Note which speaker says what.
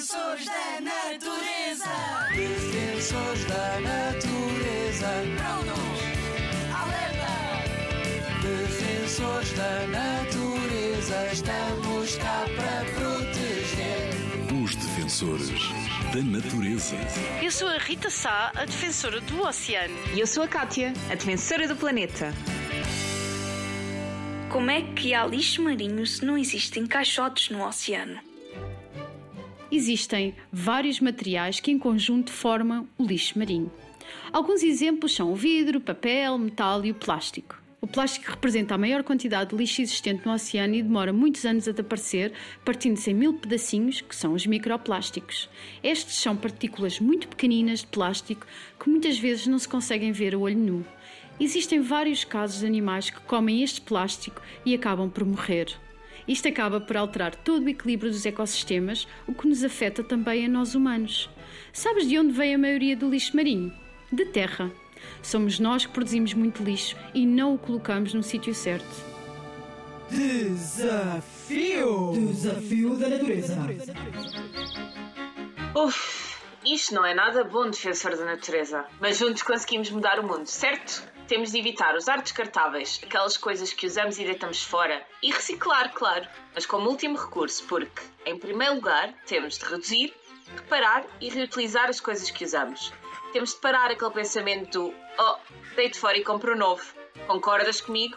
Speaker 1: Defensores da natureza.
Speaker 2: Defensores da natureza.
Speaker 1: Prontos. Alerta.
Speaker 2: Defensores da natureza. Estamos cá para proteger.
Speaker 3: Os defensores da natureza.
Speaker 4: Eu sou a Rita Sá, a defensora do oceano.
Speaker 5: E eu sou a Kátia, a defensora do planeta.
Speaker 6: Como é que há lixo marinho se não existem caixotes no oceano?
Speaker 7: Existem vários materiais que em conjunto formam o lixo marinho. Alguns exemplos são o vidro, papel, metal e o plástico. O plástico representa a maior quantidade de lixo existente no oceano e demora muitos anos a desaparecer, partindo-se em mil pedacinhos, que são os microplásticos. Estes são partículas muito pequeninas de plástico que muitas vezes não se conseguem ver a olho nu. Existem vários casos de animais que comem este plástico e acabam por morrer. Isto acaba por alterar todo o equilíbrio dos ecossistemas, o que nos afeta também a nós humanos. Sabes de onde vem a maioria do lixo marinho? De terra. Somos nós que produzimos muito lixo e não o colocamos no sítio certo.
Speaker 8: Desafio! Desafio da natureza.
Speaker 9: Uf, isto não é nada bom, defensor da natureza. Mas juntos conseguimos mudar o mundo, certo? Temos de evitar usar descartáveis, aquelas coisas que usamos e deitamos fora, e reciclar, claro, mas como último recurso, porque, em primeiro lugar, temos de reduzir, reparar e reutilizar as coisas que usamos. Temos de parar aquele pensamento do oh, deito fora e compro um novo. Concordas comigo?